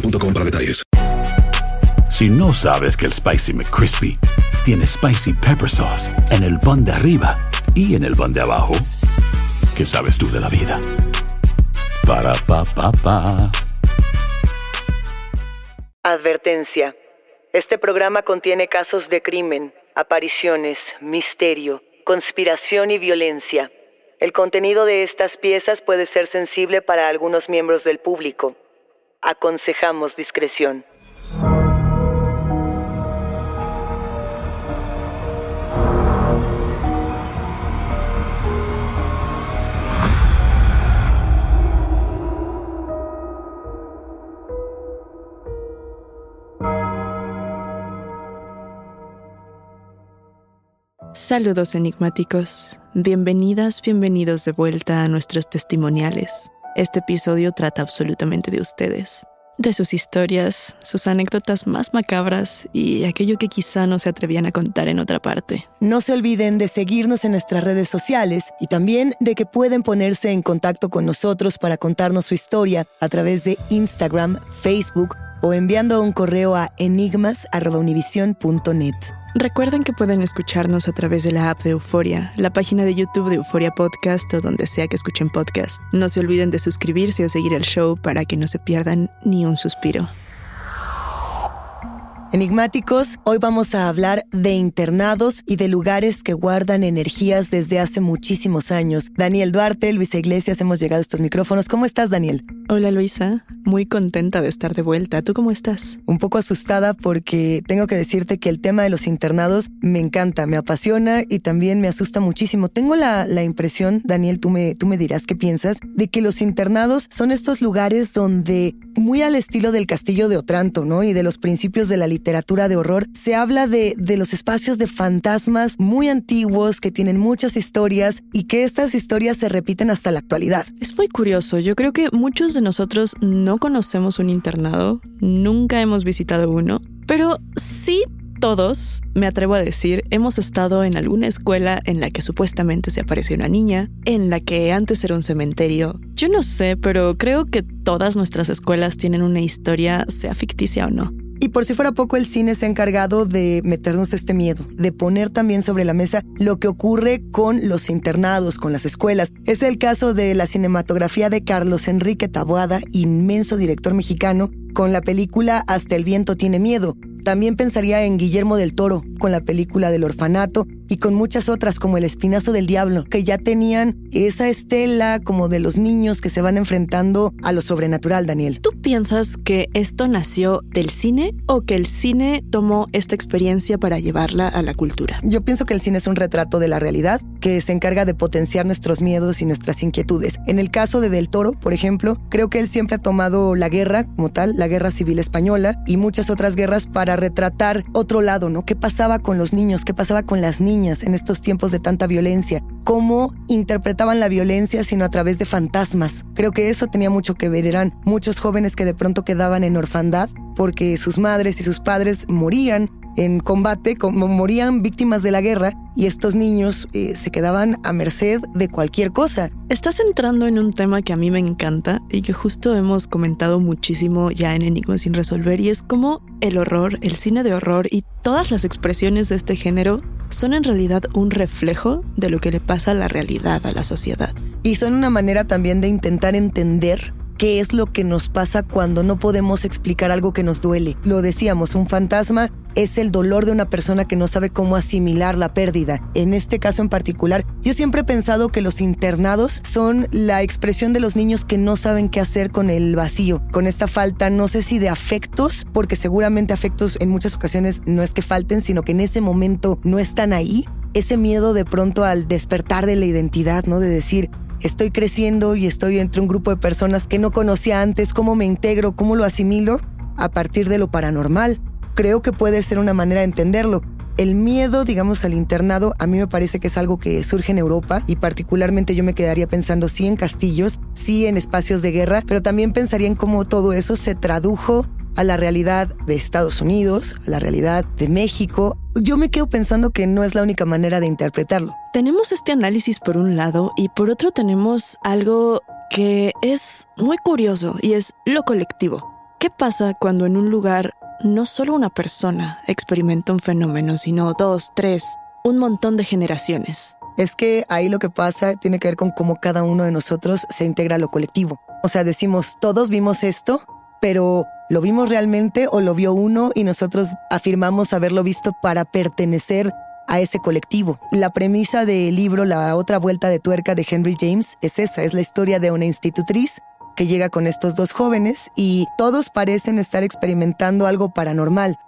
para detalles. Si no sabes que el Spicy McCrispy tiene Spicy Pepper Sauce en el pan de arriba y en el pan de abajo, ¿qué sabes tú de la vida? Para, pa, pa, pa. Advertencia. Este programa contiene casos de crimen, apariciones, misterio, conspiración y violencia. El contenido de estas piezas puede ser sensible para algunos miembros del público. Aconsejamos discreción. Saludos enigmáticos. Bienvenidas, bienvenidos de vuelta a nuestros testimoniales. Este episodio trata absolutamente de ustedes, de sus historias, sus anécdotas más macabras y aquello que quizá no se atrevían a contar en otra parte. No se olviden de seguirnos en nuestras redes sociales y también de que pueden ponerse en contacto con nosotros para contarnos su historia a través de Instagram, Facebook o enviando un correo a enigmas.univision.net. Recuerden que pueden escucharnos a través de la app de Euforia, la página de YouTube de Euforia Podcast o donde sea que escuchen podcast. No se olviden de suscribirse o seguir el show para que no se pierdan ni un suspiro. Enigmáticos, hoy vamos a hablar de internados y de lugares que guardan energías desde hace muchísimos años. Daniel Duarte, Luisa Iglesias, hemos llegado a estos micrófonos. ¿Cómo estás, Daniel? Hola Luisa, muy contenta de estar de vuelta. ¿Tú cómo estás? Un poco asustada porque tengo que decirte que el tema de los internados me encanta, me apasiona y también me asusta muchísimo. Tengo la, la impresión, Daniel, tú me, tú me dirás qué piensas, de que los internados son estos lugares donde, muy al estilo del castillo de Otranto, ¿no? Y de los principios de la literatura de horror, se habla de, de los espacios de fantasmas muy antiguos que tienen muchas historias y que estas historias se repiten hasta la actualidad. Es muy curioso, yo creo que muchos de nosotros no conocemos un internado, nunca hemos visitado uno, pero sí todos, me atrevo a decir, hemos estado en alguna escuela en la que supuestamente se apareció una niña, en la que antes era un cementerio. Yo no sé, pero creo que todas nuestras escuelas tienen una historia, sea ficticia o no. Y por si fuera poco, el cine se ha encargado de meternos este miedo, de poner también sobre la mesa lo que ocurre con los internados, con las escuelas. Es el caso de la cinematografía de Carlos Enrique Taboada, inmenso director mexicano, con la película Hasta el viento tiene miedo. También pensaría en Guillermo del Toro, con la película del orfanato, y con muchas otras como El Espinazo del Diablo, que ya tenían esa estela como de los niños que se van enfrentando a lo sobrenatural, Daniel. ¿Tú piensas que esto nació del cine o que el cine tomó esta experiencia para llevarla a la cultura? Yo pienso que el cine es un retrato de la realidad que se encarga de potenciar nuestros miedos y nuestras inquietudes. En el caso de Del Toro, por ejemplo, creo que él siempre ha tomado la guerra como tal, la guerra civil española y muchas otras guerras para retratar otro lado, ¿no? ¿Qué pasaba con los niños? ¿Qué pasaba con las niñas? en estos tiempos de tanta violencia, cómo interpretaban la violencia sino a través de fantasmas. Creo que eso tenía mucho que ver, eran muchos jóvenes que de pronto quedaban en orfandad porque sus madres y sus padres morían en combate, como morían víctimas de la guerra y estos niños eh, se quedaban a merced de cualquier cosa. Estás entrando en un tema que a mí me encanta y que justo hemos comentado muchísimo ya en Enigma sin resolver y es como el horror, el cine de horror y todas las expresiones de este género son en realidad un reflejo de lo que le pasa a la realidad, a la sociedad. Y son una manera también de intentar entender qué es lo que nos pasa cuando no podemos explicar algo que nos duele. Lo decíamos, un fantasma es el dolor de una persona que no sabe cómo asimilar la pérdida. En este caso en particular, yo siempre he pensado que los internados son la expresión de los niños que no saben qué hacer con el vacío, con esta falta, no sé si de afectos, porque seguramente afectos en muchas ocasiones no es que falten, sino que en ese momento no están ahí. Ese miedo de pronto al despertar de la identidad, ¿no? De decir, estoy creciendo y estoy entre un grupo de personas que no conocía antes, cómo me integro, cómo lo asimilo a partir de lo paranormal creo que puede ser una manera de entenderlo. El miedo, digamos, al internado, a mí me parece que es algo que surge en Europa y particularmente yo me quedaría pensando sí en castillos, sí en espacios de guerra, pero también pensaría en cómo todo eso se tradujo a la realidad de Estados Unidos, a la realidad de México. Yo me quedo pensando que no es la única manera de interpretarlo. Tenemos este análisis por un lado y por otro tenemos algo que es muy curioso y es lo colectivo. ¿Qué pasa cuando en un lugar no solo una persona experimenta un fenómeno, sino dos, tres, un montón de generaciones. Es que ahí lo que pasa tiene que ver con cómo cada uno de nosotros se integra a lo colectivo. O sea, decimos, todos vimos esto, pero ¿lo vimos realmente o lo vio uno y nosotros afirmamos haberlo visto para pertenecer a ese colectivo? La premisa del libro La otra vuelta de tuerca de Henry James es esa, es la historia de una institutriz que llega con estos dos jóvenes y todos parecen estar experimentando algo paranormal.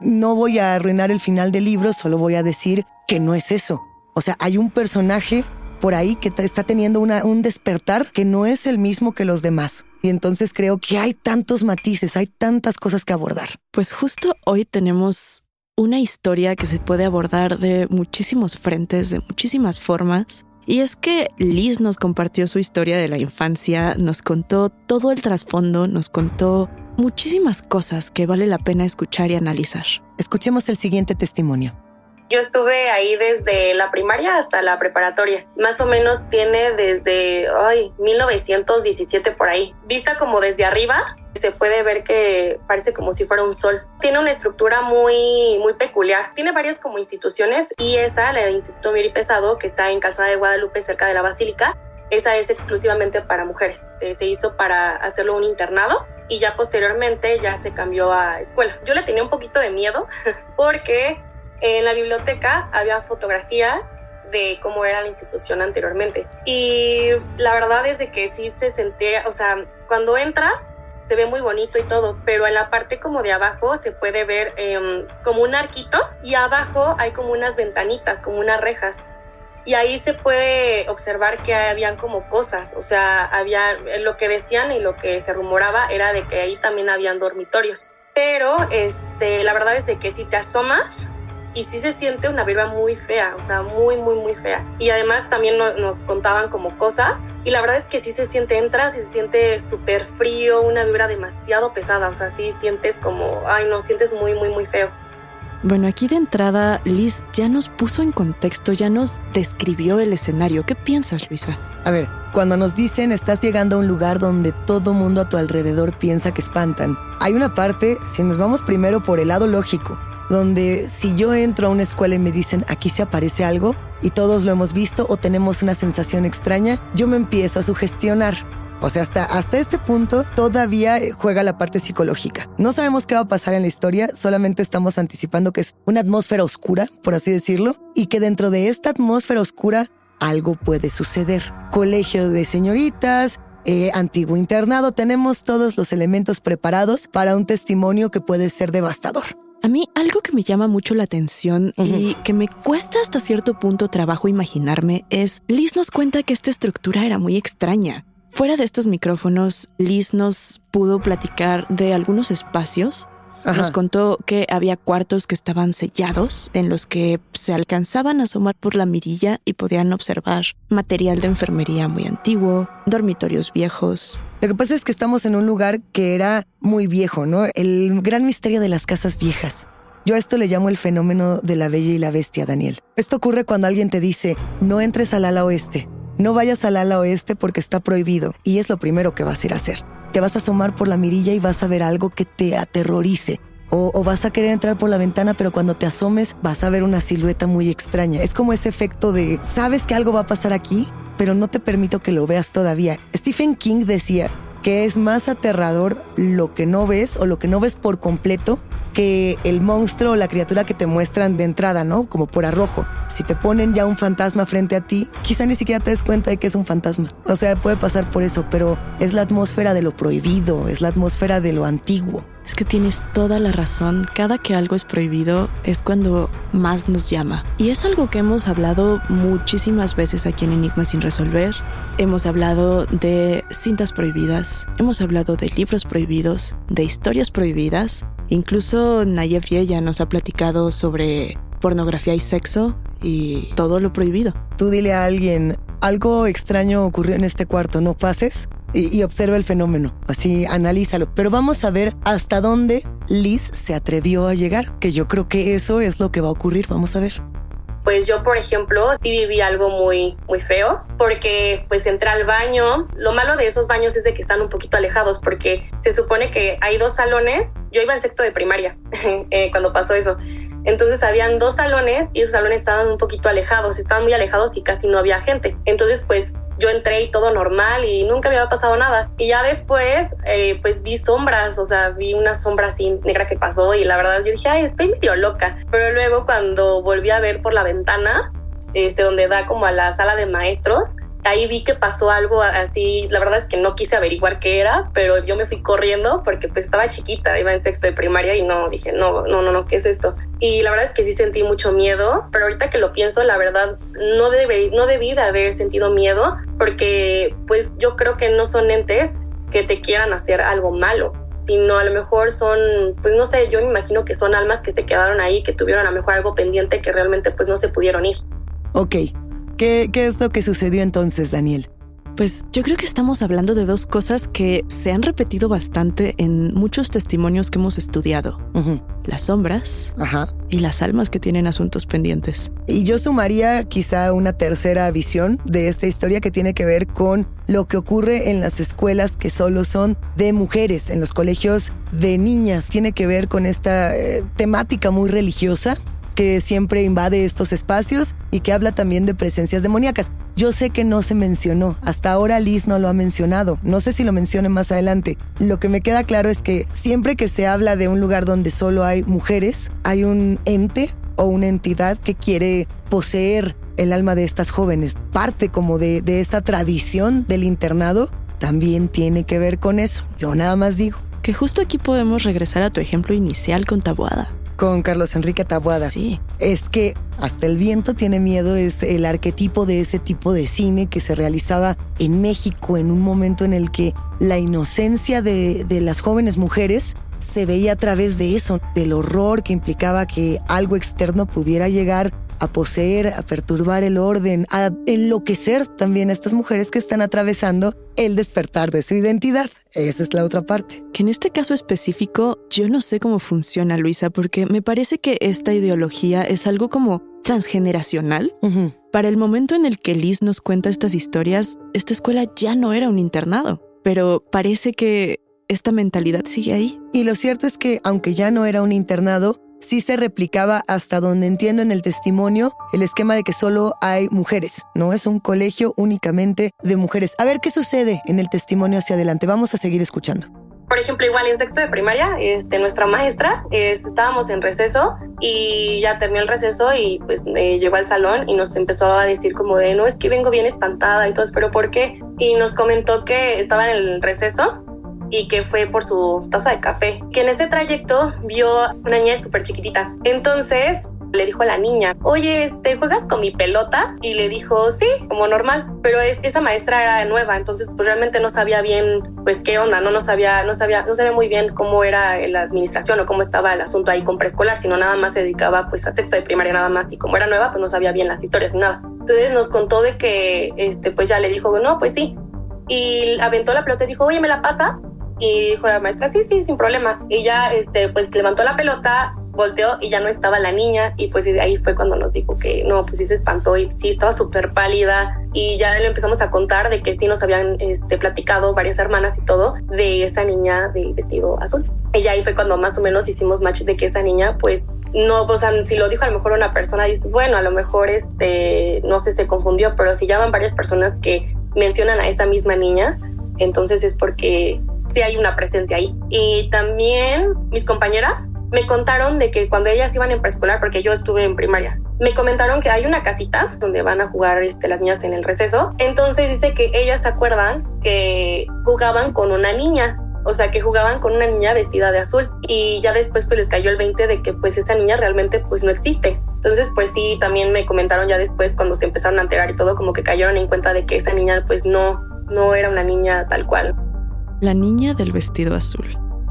No voy a arruinar el final del libro, solo voy a decir que no es eso. O sea, hay un personaje por ahí que está teniendo un despertar que no es el mismo que los demás. Y entonces creo que hay tantos matices, hay tantas cosas que abordar. Pues justo hoy tenemos una historia que se puede abordar de muchísimos frentes, de muchísimas formas. Y es que Liz nos compartió su historia de la infancia, nos contó todo el trasfondo, nos contó muchísimas cosas que vale la pena escuchar y analizar. Escuchemos el siguiente testimonio. Yo estuve ahí desde la primaria hasta la preparatoria. Más o menos tiene desde ay, 1917 por ahí. Vista como desde arriba, se puede ver que parece como si fuera un sol. Tiene una estructura muy, muy peculiar. Tiene varias como instituciones y esa, la del Instituto Miri Pesado, que está en Calzada de Guadalupe, cerca de la Basílica, esa es exclusivamente para mujeres. Eh, se hizo para hacerlo un internado y ya posteriormente ya se cambió a escuela. Yo le tenía un poquito de miedo porque en la biblioteca había fotografías de cómo era la institución anteriormente. Y la verdad es de que sí se sentía, o sea, cuando entras se ve muy bonito y todo, pero en la parte como de abajo se puede ver em, como un arquito y abajo hay como unas ventanitas, como unas rejas. Y ahí se puede observar que habían como cosas, o sea, había lo que decían y lo que se rumoraba era de que ahí también habían dormitorios. Pero este, la verdad es de que si te asomas, y sí se siente una vibra muy fea, o sea, muy, muy, muy fea. Y además también nos contaban como cosas y la verdad es que sí se siente, entras y se siente súper frío, una vibra demasiado pesada, o sea, sí sientes como, ay no, sientes muy, muy, muy feo. Bueno, aquí de entrada, Liz ya nos puso en contexto, ya nos describió el escenario. ¿Qué piensas, Luisa? A ver, cuando nos dicen estás llegando a un lugar donde todo mundo a tu alrededor piensa que espantan, hay una parte, si nos vamos primero por el lado lógico, donde si yo entro a una escuela y me dicen aquí se aparece algo y todos lo hemos visto o tenemos una sensación extraña, yo me empiezo a sugestionar. O sea, hasta, hasta este punto todavía juega la parte psicológica. No sabemos qué va a pasar en la historia, solamente estamos anticipando que es una atmósfera oscura, por así decirlo, y que dentro de esta atmósfera oscura algo puede suceder. Colegio de señoritas, eh, antiguo internado, tenemos todos los elementos preparados para un testimonio que puede ser devastador. A mí algo que me llama mucho la atención y que me cuesta hasta cierto punto trabajo imaginarme es, Liz nos cuenta que esta estructura era muy extraña. Fuera de estos micrófonos, Liz nos pudo platicar de algunos espacios Nos contó que había cuartos que estaban sellados, en los que se alcanzaban a asomar por la mirilla y podían observar material de enfermería muy antiguo, dormitorios viejos. Lo que pasa es que estamos en un lugar que era muy viejo, ¿no? El gran misterio de las casas viejas. Yo a esto le llamo el fenómeno de la bella y la bestia, Daniel. Esto ocurre cuando alguien te dice, no entres al ala oeste, no vayas al ala oeste porque está prohibido, y es lo primero que vas a ir a hacer. Te vas a asomar por la mirilla y vas a ver algo que te aterrorice. O, vas a querer entrar por la ventana, pero cuando te asomes vas a ver una silueta muy extraña. Es como ese efecto de, sabes que algo va a pasar aquí, pero no te permito que lo veas todavía. Stephen King decía que es más aterrador lo que no ves o lo que no ves por completo que el monstruo o la criatura que te muestran de entrada, ¿no? Como por arrojo. Si te ponen ya un fantasma frente a ti, quizá ni siquiera te des cuenta de que es un fantasma. O sea, puede pasar por eso, pero es la atmósfera de lo prohibido, es la atmósfera de lo antiguo. Es que tienes toda la razón. Cada que algo es prohibido es cuando más nos llama. Y es algo que hemos hablado muchísimas veces aquí en Enigma sin resolver. Hemos hablado de cintas prohibidas, hemos hablado de libros prohibidos, de historias prohibidas. Incluso Nayef Yeya nos ha platicado sobre pornografía y sexo y todo lo prohibido. Tú dile a alguien, algo extraño ocurrió en este cuarto, no pases y, observa el fenómeno, así analízalo. Pero vamos a ver hasta dónde Liz se atrevió a llegar, que yo creo que eso es lo que va a ocurrir, vamos a ver. Pues yo, por ejemplo, sí viví algo muy, muy feo, porque pues entré al baño. Lo malo de esos baños es de que están un poquito alejados, porque se supone que hay dos salones. Yo iba en sexto de primaria eh, cuando pasó eso. Entonces habían dos salones y esos salones estaban un poquito alejados, estaban muy alejados y casi no había gente. Entonces pues yo entré y todo normal y nunca me había pasado nada. Y ya después eh, pues vi sombras, o sea, vi una sombra así negra que pasó y la verdad yo dije, ay, estoy medio loca. Pero luego cuando volví a ver por la ventana, este, donde da como a la sala de maestros, ahí vi que pasó algo así, la verdad es que no quise averiguar qué era, pero yo me fui corriendo porque pues estaba chiquita, iba en sexto de primaria y no, dije, no, no, no, no, ¿qué es esto? Y la verdad es que sí sentí mucho miedo, pero ahorita que lo pienso, la verdad, no, debe, no debí de haber sentido miedo porque pues yo creo que no son entes que te quieran hacer algo malo, sino a lo mejor son, pues no sé, yo me imagino que son almas que se quedaron ahí, que tuvieron a lo mejor algo pendiente que realmente pues no se pudieron ir. Ok, ¿Qué, ¿Qué, es lo que sucedió entonces, Daniel? Pues yo creo que estamos hablando de dos cosas que se han repetido bastante en muchos testimonios que hemos estudiado. Uh -huh. Las sombras Ajá. y las almas que tienen asuntos pendientes. Y yo sumaría quizá una tercera visión de esta historia que tiene que ver con lo que ocurre en las escuelas que solo son de mujeres, en los colegios de niñas. Tiene que ver con esta eh, temática muy religiosa que siempre invade estos espacios y que habla también de presencias demoníacas. Yo sé que no se mencionó, hasta ahora Liz no lo ha mencionado, no sé si lo mencione más adelante. Lo que me queda claro es que siempre que se habla de un lugar donde solo hay mujeres, hay un ente o una entidad que quiere poseer el alma de estas jóvenes. Parte como de, de esa tradición del internado también tiene que ver con eso. Yo nada más digo. Que justo aquí podemos regresar a tu ejemplo inicial con Tabuada con Carlos Enrique Tabuada. Sí. Es que hasta el viento tiene miedo es el arquetipo de ese tipo de cine que se realizaba en México en un momento en el que la inocencia de, de las jóvenes mujeres se veía a través de eso, del horror que implicaba que algo externo pudiera llegar a poseer, a perturbar el orden, a enloquecer también a estas mujeres que están atravesando el despertar de su identidad. Esa es la otra parte. Que en este caso específico yo no sé cómo funciona, Luisa, porque me parece que esta ideología es algo como transgeneracional. Uh -huh. Para el momento en el que Liz nos cuenta estas historias, esta escuela ya no era un internado, pero parece que esta mentalidad sigue ahí. Y lo cierto es que, aunque ya no era un internado, sí se replicaba hasta donde entiendo en el testimonio el esquema de que solo hay mujeres, no es un colegio únicamente de mujeres. A ver qué sucede en el testimonio hacia adelante. Vamos a seguir escuchando. Por ejemplo, igual en sexto de primaria, este, nuestra maestra, es, estábamos en receso y ya terminó el receso y pues eh, llegó al salón y nos empezó a decir como de, no, es que vengo bien espantada y todo, pero ¿por qué? Y nos comentó que estaba en el receso y que fue por su taza de café, que en ese trayecto vio una niña súper chiquitita. Entonces, le dijo a la niña, oye, este, ¿juegas con mi pelota? Y le dijo, sí, como normal, pero es, esa maestra era nueva, entonces pues realmente no sabía bien, pues qué onda, no, no sabía, no sabía, no sabía muy bien cómo era la administración o cómo estaba el asunto ahí con preescolar, sino nada más se dedicaba pues a sexto de primaria nada más y como era nueva pues no sabía bien las historias ni nada. Entonces nos contó de que, este, pues ya le dijo, no, pues sí, y aventó la pelota y dijo, oye, ¿me la pasas? Y dijo la maestra, sí, sí, sin problema. Ya, este, pues levantó la pelota, volteó y ya no estaba la niña y pues ahí fue cuando nos dijo que no, pues sí se espantó y sí estaba súper pálida y ya le empezamos a contar de que sí nos habían este, platicado varias hermanas y todo de esa niña del vestido azul. Y ya ahí fue cuando más o menos hicimos match de que esa niña pues no, o sea, si lo dijo a lo mejor una persona, dice, bueno, a lo mejor este, no sé, se confundió, pero si llaman varias personas que mencionan a esa misma niña, entonces es porque sí hay una presencia ahí. Y también mis compañeras me contaron de que cuando ellas iban en preescolar, porque yo estuve en primaria, me comentaron que hay una casita donde van a jugar este, las niñas en el receso. Entonces dice que ellas se acuerdan que jugaban con una niña. O sea, que jugaban con una niña vestida de azul y ya después pues les cayó el 20 de que pues esa niña realmente pues no existe. Entonces pues sí, también me comentaron ya después cuando se empezaron a enterar y todo como que cayeron en cuenta de que esa niña pues no, no era una niña tal cual. La niña del vestido azul.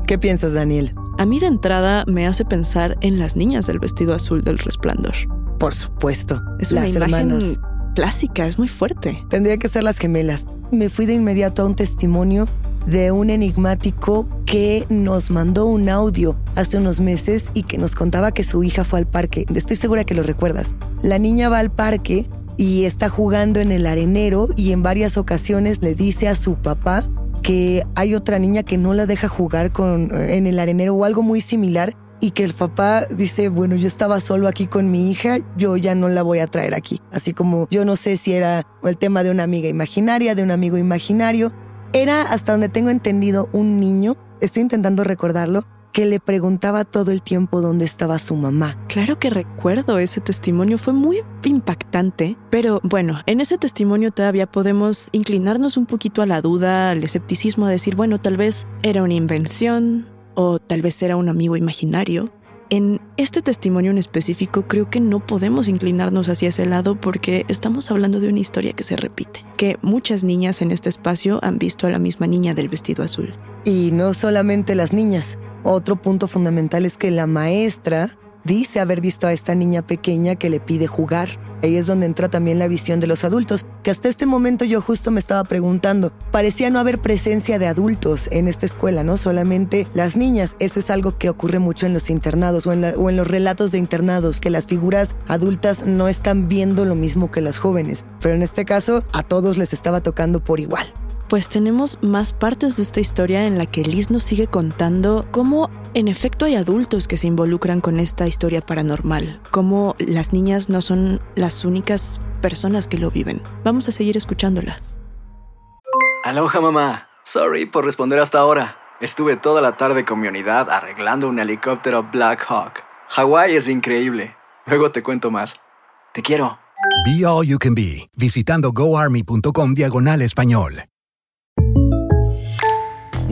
¿Qué piensas, Daniel? A mí de entrada me hace pensar en las niñas del vestido azul del resplandor. Por supuesto. Es las una imagen hermanas. clásica, es muy fuerte. Tendría que ser las gemelas. Me fui de inmediato a un testimonio de un enigmático que nos mandó un audio hace unos meses y que nos contaba que su hija fue al parque. Estoy segura que lo recuerdas. La niña va al parque y está jugando en el arenero y en varias ocasiones le dice a su papá que hay otra niña que no la deja jugar con, en el arenero o algo muy similar y que el papá dice, bueno, yo estaba solo aquí con mi hija, yo ya no la voy a traer aquí. Así como yo no sé si era el tema de una amiga imaginaria, de un amigo imaginario. Era, hasta donde tengo entendido, un niño, estoy intentando recordarlo, que le preguntaba todo el tiempo dónde estaba su mamá. Claro que recuerdo ese testimonio, fue muy impactante, pero bueno, en ese testimonio todavía podemos inclinarnos un poquito a la duda, al escepticismo, a decir, bueno, tal vez era una invención o tal vez era un amigo imaginario. En este testimonio en específico creo que no podemos inclinarnos hacia ese lado porque estamos hablando de una historia que se repite, que muchas niñas en este espacio han visto a la misma niña del vestido azul. Y no solamente las niñas. Otro punto fundamental es que la maestra dice haber visto a esta niña pequeña que le pide jugar. Ahí es donde entra también la visión de los adultos, que hasta este momento yo justo me estaba preguntando. Parecía no haber presencia de adultos en esta escuela, ¿no? Solamente las niñas. Eso es algo que ocurre mucho en los internados o en, o en los relatos de internados, que las figuras adultas no están viendo lo mismo que las jóvenes. Pero en este caso, a todos les estaba tocando por igual. Pues tenemos más partes de esta historia en la que Liz nos sigue contando cómo en efecto hay adultos que se involucran con esta historia paranormal, cómo las niñas no son las únicas personas que lo viven. Vamos a seguir escuchándola. Aloha mamá. Sorry por responder hasta ahora. Estuve toda la tarde con mi unidad arreglando un helicóptero Black Hawk. Hawái es increíble. Luego te cuento más. Te quiero. Be All You Can Be, visitando goarmy.com diagonal español.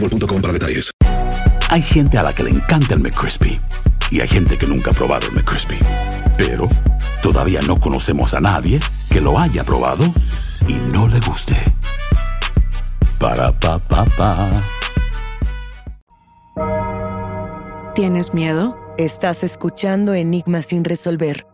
boostmobile.com para detalles. Hay gente a la que le encanta el McCrispy y hay gente que nunca ha probado el McCrispy. Pero todavía no conocemos a nadie que lo haya probado y no le guste. Para pa pa pa. ¿Tienes miedo? Estás escuchando Enigmas sin resolver.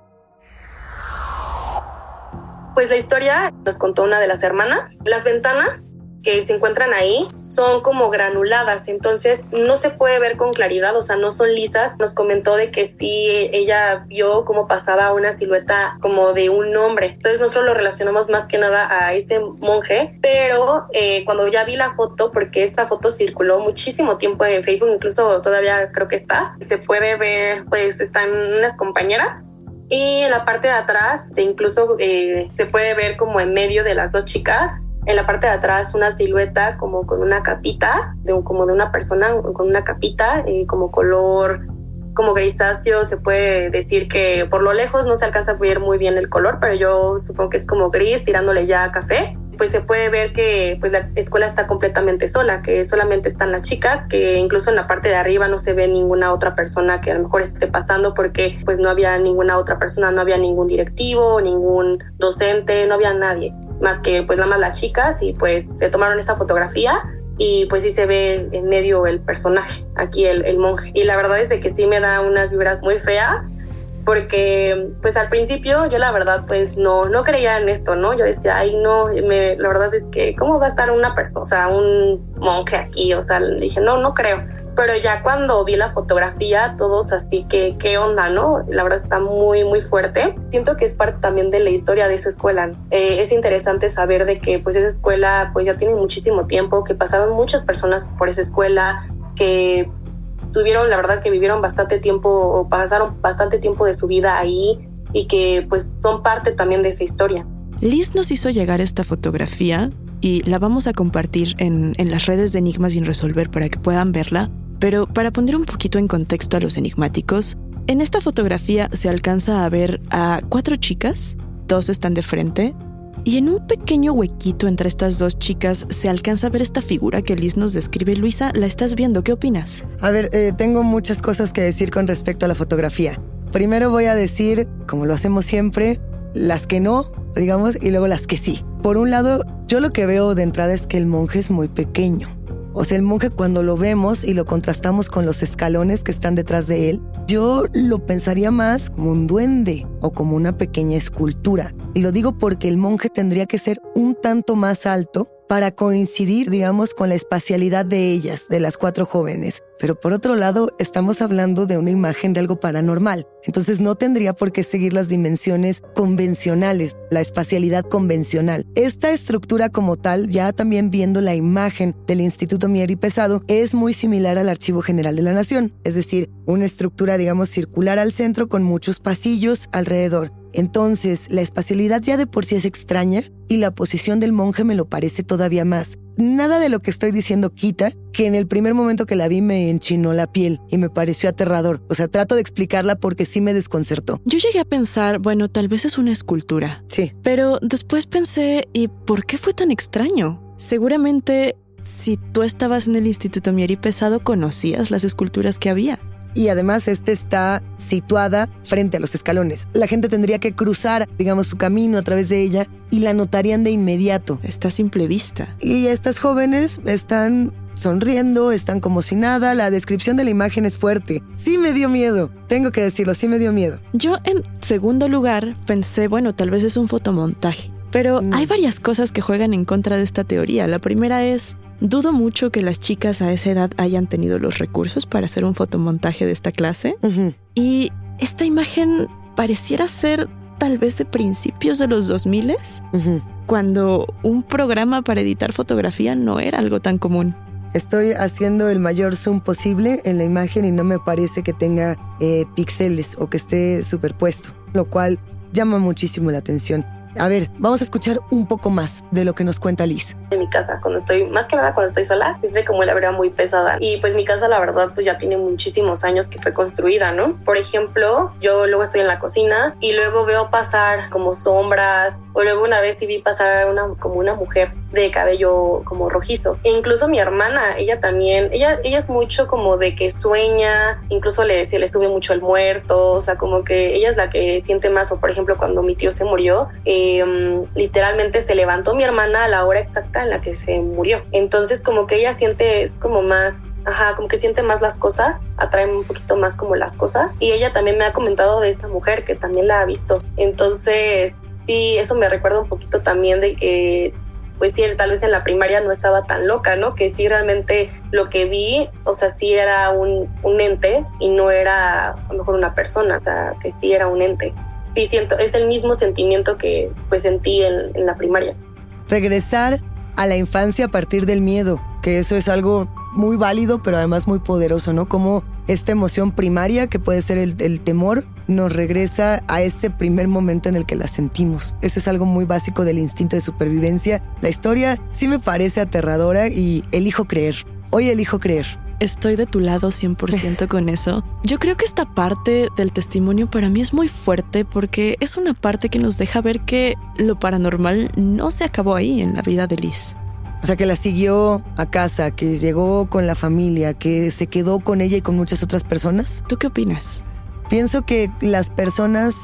Pues la historia nos contó una de las hermanas. Las ventanas que se encuentran ahí son como granuladas, entonces no se puede ver con claridad, o sea, no son lisas. Nos comentó de que sí, ella vio cómo pasaba una silueta como de un hombre. Entonces nosotros lo relacionamos más que nada a ese monje, pero eh, cuando ya vi la foto, porque esta foto circuló muchísimo tiempo en Facebook, incluso todavía creo que está, se puede ver, pues están unas compañeras y en la parte de atrás, incluso eh, se puede ver como en medio de las dos chicas, en la parte de atrás una silueta como con una capita, de, como de una persona con una capita, eh, como color como grisáceo, se puede decir que por lo lejos no se alcanza a ver muy bien el color, pero yo supongo que es como gris, tirándole ya a café. Pues se puede ver que pues la escuela está completamente sola, que solamente están las chicas, que incluso en la parte de arriba no se ve ninguna otra persona que a lo mejor esté pasando porque pues no había ninguna otra persona, no había ningún directivo, ningún docente, no había nadie más que pues nada más las chicas y pues se tomaron esta fotografía y pues sí se ve en medio el personaje, aquí el, el monje. Y la verdad es de que sí me da unas vibras muy feas porque pues al principio yo la verdad pues no no creía en esto, ¿no? Yo decía, ay no, me, la verdad es que ¿cómo va a estar una persona, o sea, un monje aquí? O sea, le dije, no, no creo pero ya cuando vi la fotografía, todos así que, ¿qué onda, no? La verdad está muy, muy fuerte. Siento que es parte también de la historia de esa escuela. Eh, es interesante saber de que pues esa escuela pues ya tiene muchísimo tiempo, que pasaron muchas personas por esa escuela, que tuvieron, la verdad que vivieron bastante tiempo o pasaron bastante tiempo de su vida ahí y que pues son parte también de esa historia. Liz nos hizo llegar esta fotografía y la vamos a compartir en, en las redes de Enigmas sin resolver para que puedan verla. Pero para poner un poquito en contexto a los enigmáticos, en esta fotografía se alcanza a ver a cuatro chicas, dos están de frente, y en un pequeño huequito entre estas dos chicas se alcanza a ver esta figura que Liz nos describe. Luisa, la estás viendo, ¿qué opinas? A ver, eh, tengo muchas cosas que decir con respecto a la fotografía. Primero voy a decir, como lo hacemos siempre, las que no, digamos, y luego las que sí. Por un lado, yo lo que veo de entrada es que el monje es muy pequeño. O sea, el monje cuando lo vemos y lo contrastamos con los escalones que están detrás de él, yo lo pensaría más como un duende o como una pequeña escultura. Y lo digo porque el monje tendría que ser un tanto más alto para coincidir, digamos, con la espacialidad de ellas, de las cuatro jóvenes. Pero por otro lado, estamos hablando de una imagen de algo paranormal. Entonces no tendría por qué seguir las dimensiones convencionales, la espacialidad convencional. Esta estructura como tal, ya también viendo la imagen del Instituto Mier y Pesado, es muy similar al Archivo General de la Nación. Es decir, una estructura, digamos, circular al centro con muchos pasillos alrededor. Entonces, la espacialidad ya de por sí es extraña y la posición del monje me lo parece todavía más. Nada de lo que estoy diciendo quita que en el primer momento que la vi me enchinó la piel y me pareció aterrador. O sea, trato de explicarla porque sí me desconcertó. Yo llegué a pensar, bueno, tal vez es una escultura. Sí. Pero después pensé, ¿y por qué fue tan extraño? Seguramente si tú estabas en el Instituto Mieri Pesado conocías las esculturas que había y además este está situada frente a los escalones. La gente tendría que cruzar, digamos, su camino a través de ella y la notarían de inmediato. Está a simple vista. Y estas jóvenes están sonriendo, están como si nada, la descripción de la imagen es fuerte. Sí me dio miedo, tengo que decirlo, sí me dio miedo. Yo en segundo lugar pensé, bueno, tal vez es un fotomontaje. Pero hay varias cosas que juegan en contra de esta teoría. La primera es, Dudo mucho que las chicas a esa edad hayan tenido los recursos para hacer un fotomontaje de esta clase. Y esta imagen pareciera ser tal vez de principios de los 2000 cuando un programa para editar fotografía no era algo tan común. Estoy haciendo el mayor zoom posible en la imagen y no me parece que tenga eh, píxeles o que esté superpuesto, lo cual llama muchísimo la atención. A ver, vamos a escuchar un poco más de lo que nos cuenta Liz. En mi casa, cuando estoy, más que nada cuando estoy sola, es de como la verdad muy pesada. Y pues mi casa, la verdad, pues ya tiene muchísimos años que fue construida, ¿no? Por ejemplo, yo luego estoy en la cocina y luego veo pasar como sombras, o luego una vez sí vi pasar una, como una mujer de cabello como rojizo. E incluso mi hermana, ella también, ella, ella es mucho como de que sueña, incluso le, se le sube mucho el muerto, o sea, como que ella es la que siente más, o por ejemplo, cuando mi tío se murió, Em, literalmente se levantó mi hermana a la hora exacta en la que se murió. Entonces como que ella siente, es como más Ajá, como que siente más las cosas, atrae un poquito más como las cosas. Y ella también me ha comentado de esta mujer que también la ha visto. Entonces, sí, eso me recuerda un poquito también de que pues sí, tal vez en la primaria no estaba tan loca, ¿no? Que sí realmente lo que vi, o sea, sí era un, un ente y no era a lo mejor una persona, o sea, que sí era un ente. Sí, siento, es el mismo sentimiento que pues sentí en, en la primaria. Regresar a la infancia a partir del miedo, que eso es algo muy válido, pero además muy poderoso, ¿no? Como esta emoción primaria, que puede ser el, el, temor, nos regresa a este primer momento en el que la sentimos. Eso es algo muy básico del instinto de supervivencia. La historia sí me parece aterradora y elijo creer. Hoy elijo creer. Estoy de tu lado 100% con eso. Yo creo que esta parte del testimonio para mí es muy fuerte porque es una parte que nos deja ver que lo paranormal no se acabó ahí en la vida de Liz. O sea, que la siguió a casa, que llegó con la familia, que se quedó con ella y con muchas otras personas. ¿Tú qué opinas? Pienso que las personas,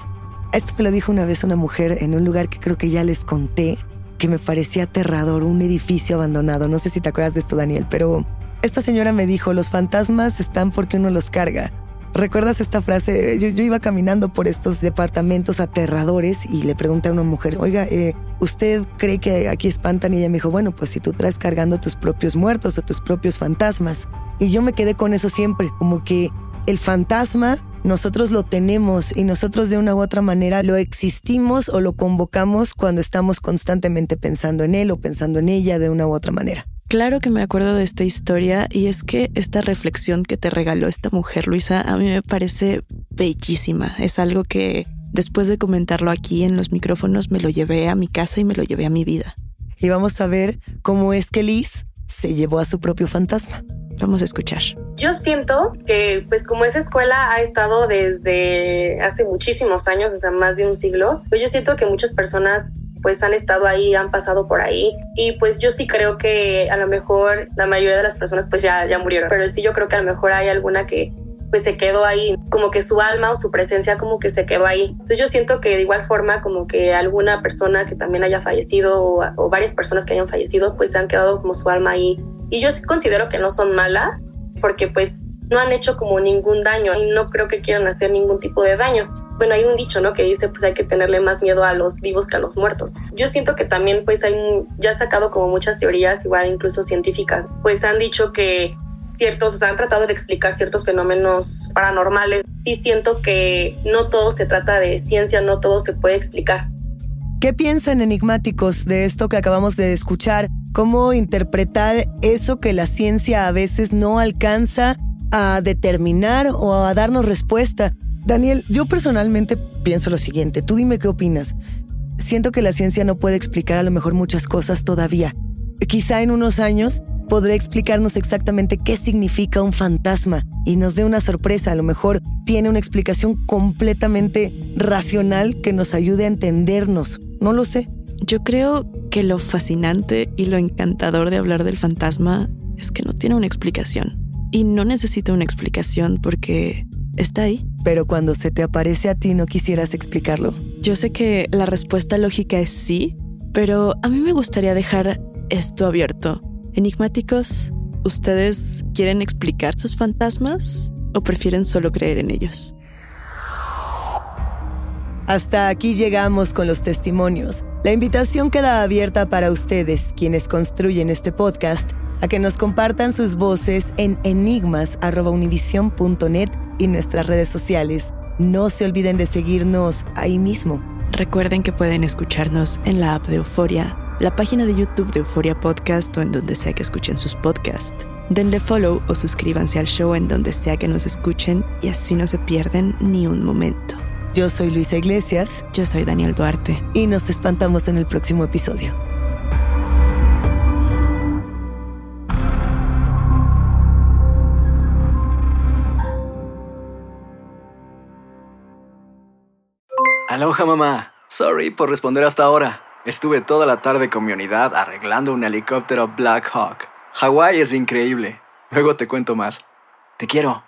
esto me lo dijo una vez una mujer en un lugar que creo que ya les conté, que me parecía aterrador, un edificio abandonado. No sé si te acuerdas de esto, Daniel, pero esta señora me dijo, los fantasmas están porque uno los carga. ¿Recuerdas esta frase? Yo, iba caminando por estos departamentos aterradores y le pregunté a una mujer, oiga, eh, ¿usted cree que aquí espantan? Y ella me dijo, bueno, pues si tú traes cargando tus propios muertos o tus propios fantasmas. Y yo me quedé con eso siempre, como que el fantasma nosotros lo tenemos y nosotros de una u otra manera lo existimos o lo convocamos cuando estamos constantemente pensando en él o pensando en ella de una u otra manera. Claro que me acuerdo de esta historia y es que esta reflexión que te regaló esta mujer, Luisa, a mí me parece bellísima. Es algo que después de comentarlo aquí en los micrófonos me lo llevé a mi casa y me lo llevé a mi vida. Y vamos a ver cómo es que Liz se llevó a su propio fantasma. Vamos a escuchar. Yo siento que, pues como esa escuela ha estado desde hace muchísimos años, o sea, más de un siglo, pues yo siento que muchas personas pues han estado ahí, han pasado por ahí y pues yo sí creo que a lo mejor la mayoría de las personas pues ya, ya murieron, pero sí yo creo que a lo mejor hay alguna que pues se quedó ahí, como que su alma o su presencia como que se quedó ahí. Entonces yo siento que de igual forma como que alguna persona que también haya fallecido o, o varias personas que hayan fallecido pues han quedado como su alma ahí. Y yo sí considero que no son malas porque pues no han hecho como ningún daño y no creo que quieran hacer ningún tipo de daño. Bueno, hay un dicho, ¿no? Que dice, pues hay que tenerle más miedo a los vivos que a los muertos. Yo siento que también, pues hay, ya sacado como muchas teorías, igual incluso científicas, pues han dicho que ciertos, o sea, han tratado de explicar ciertos fenómenos paranormales. Sí siento que no todo se trata de ciencia, no todo se puede explicar. ¿Qué piensan enigmáticos de esto que acabamos de escuchar? ¿Cómo interpretar eso que la ciencia a veces no alcanza a determinar o a darnos respuesta? Daniel, yo personalmente pienso lo siguiente, tú dime qué opinas. Siento que la ciencia no puede explicar a lo mejor muchas cosas todavía. Quizá en unos años podrá explicarnos exactamente qué significa un fantasma y nos dé una sorpresa. A lo mejor tiene una explicación completamente racional que nos ayude a entendernos. No lo sé. Yo creo que lo fascinante y lo encantador de hablar del fantasma es que no tiene una explicación. Y no necesita una explicación porque está ahí. Pero cuando se te aparece a ti no quisieras explicarlo. Yo sé que la respuesta lógica es sí, pero a mí me gustaría dejar esto abierto. Enigmáticos, ¿ustedes quieren explicar sus fantasmas o prefieren solo creer en ellos? Hasta aquí llegamos con los testimonios. La invitación queda abierta para ustedes, quienes construyen este podcast, a que nos compartan sus voces en enigmas.univision.net y nuestras redes sociales. No se olviden de seguirnos ahí mismo. Recuerden que pueden escucharnos en la app de Euforia, la página de YouTube de Euforia Podcast o en donde sea que escuchen sus podcasts. Denle follow o suscríbanse al show en donde sea que nos escuchen y así no se pierden ni un momento. Yo soy Luisa Iglesias. Yo soy Daniel Duarte. Y nos espantamos en el próximo episodio. Aloha mamá. Sorry por responder hasta ahora. Estuve toda la tarde con mi unidad arreglando un helicóptero Black Hawk. Hawái es increíble. Luego te cuento más. Te quiero.